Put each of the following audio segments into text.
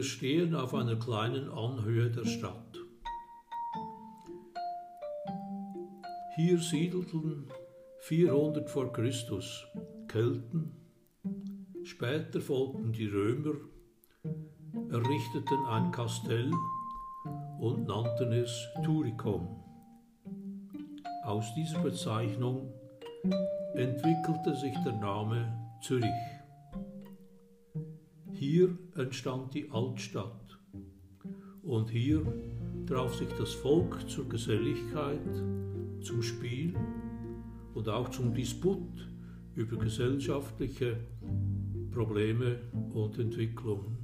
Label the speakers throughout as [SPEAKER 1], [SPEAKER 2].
[SPEAKER 1] Wir stehen auf einer kleinen Anhöhe der Stadt. Hier siedelten 400 vor Christus Kelten, später folgten die Römer, errichteten ein Kastell und nannten es Turicum. Aus dieser Bezeichnung entwickelte sich der Name Zürich. Hier entstand die Altstadt und hier traf sich das Volk zur Geselligkeit, zum Spiel und auch zum Disput über gesellschaftliche Probleme und Entwicklungen.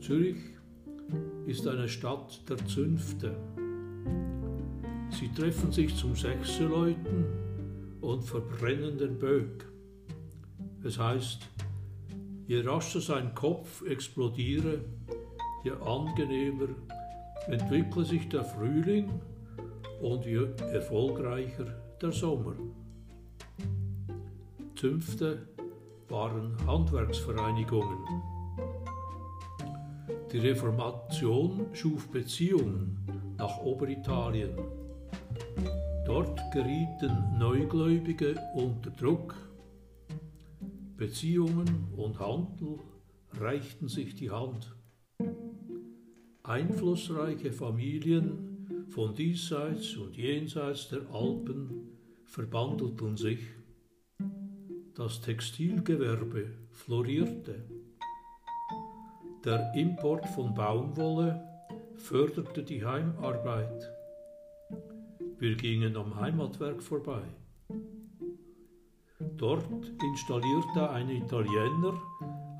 [SPEAKER 1] Zürich ist eine Stadt der Zünfte. Sie treffen sich zum Sechseläuten und verbrennen den Böck. Es heißt, je rascher sein Kopf explodiere, je angenehmer entwickle sich der Frühling und je erfolgreicher der Sommer. Zünfte waren Handwerksvereinigungen. Die Reformation schuf Beziehungen nach Oberitalien. Dort gerieten Neugläubige unter Druck. Beziehungen und Handel reichten sich die Hand. Einflussreiche Familien von diesseits und jenseits der Alpen verbandelten sich. Das Textilgewerbe florierte. Der Import von Baumwolle förderte die Heimarbeit. Wir gingen am Heimatwerk vorbei. Dort installierte ein Italiener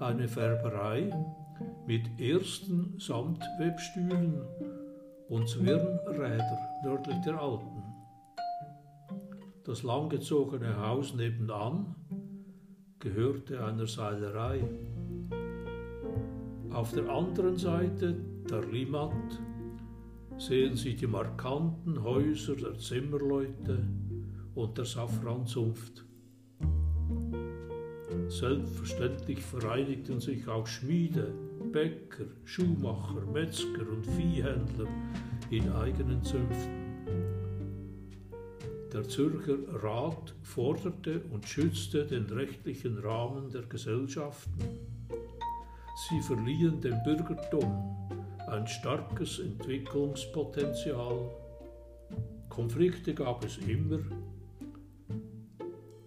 [SPEAKER 1] eine Färberei mit ersten Samtwebstühlen und Zwirnräder nördlich der Alpen. Das langgezogene Haus nebenan gehörte einer Seilerei. Auf der anderen Seite der Limmat sehen Sie die markanten Häuser der Zimmerleute und der Safranzunft. Selbstverständlich vereinigten sich auch Schmiede, Bäcker, Schuhmacher, Metzger und Viehhändler in eigenen Zünften. Der Zürcher Rat forderte und schützte den rechtlichen Rahmen der Gesellschaften. Sie verliehen dem Bürgertum ein starkes Entwicklungspotenzial. Konflikte gab es immer.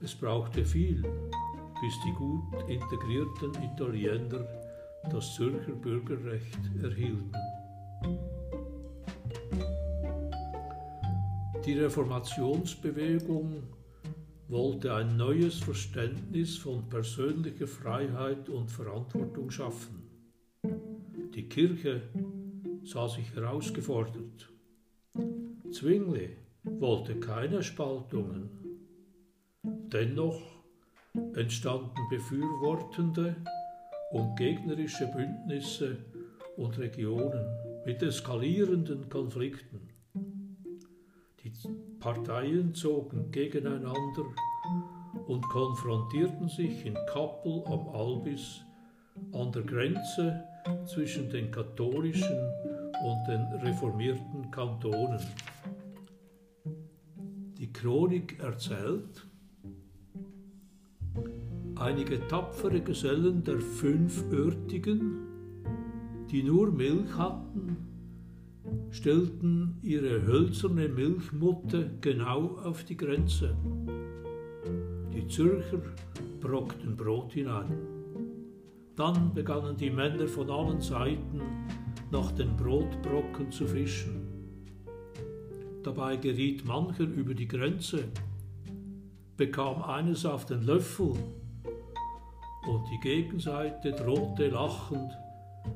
[SPEAKER 1] Es brauchte viel, bis die gut integrierten Italiener das Zürcher Bürgerrecht erhielten. Die Reformationsbewegung wollte ein neues Verständnis von persönlicher Freiheit und Verantwortung schaffen. Die Kirche sah sich herausgefordert. Zwingli wollte keine Spaltungen. Dennoch entstanden befürwortende und gegnerische Bündnisse und Regionen mit eskalierenden Konflikten. Die Parteien zogen gegeneinander und konfrontierten sich in Kappel am Albis an der Grenze zwischen den katholischen und den reformierten Kantonen. Die Chronik erzählt, einige tapfere Gesellen der fünf Örtigen, die nur Milch hatten, stellten ihre hölzerne Milchmutte genau auf die Grenze. Die Zürcher brockten Brot hinein. Dann begannen die Männer von allen Seiten nach den Brotbrocken zu fischen. Dabei geriet mancher über die Grenze, bekam eines auf den Löffel und die Gegenseite drohte lachend,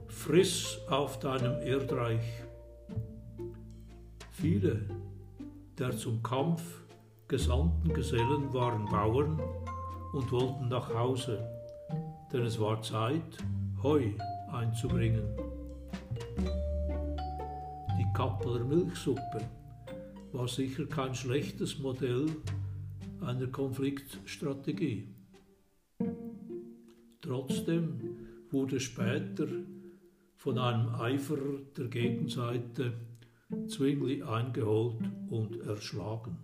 [SPEAKER 1] friss auf deinem Erdreich. Viele der zum Kampf gesandten Gesellen waren Bauern und wollten nach Hause, denn es war Zeit, Heu einzubringen. Die Kappeler Milchsuppe war sicher kein schlechtes Modell einer Konfliktstrategie. Trotzdem wurde später von einem Eiferer der Gegenseite Zwingli eingeholt und erschlagen.